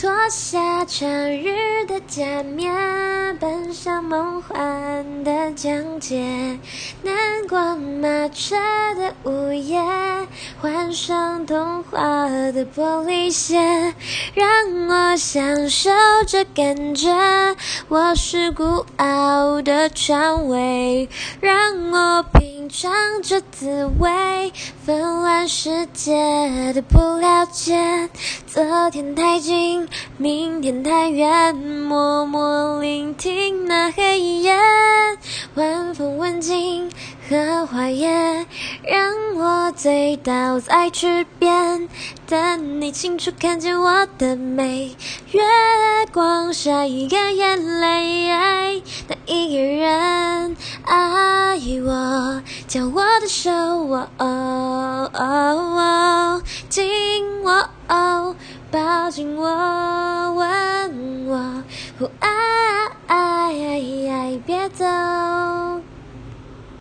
脱下长日的假面，奔向梦幻的疆界。南瓜马车的午夜，换上童话的玻璃鞋，让我享受这感觉。我是孤傲的蔷薇，让我品尝这滋味。纷乱世界的不了解，昨天太近。明天太远，默默聆听那黑夜，晚风吻尽荷花叶，让我醉倒在池边，等你清楚看见我的美。月光下一个眼泪，那一个人爱我，将我的手握紧握。抱紧我，吻我，爱，别走。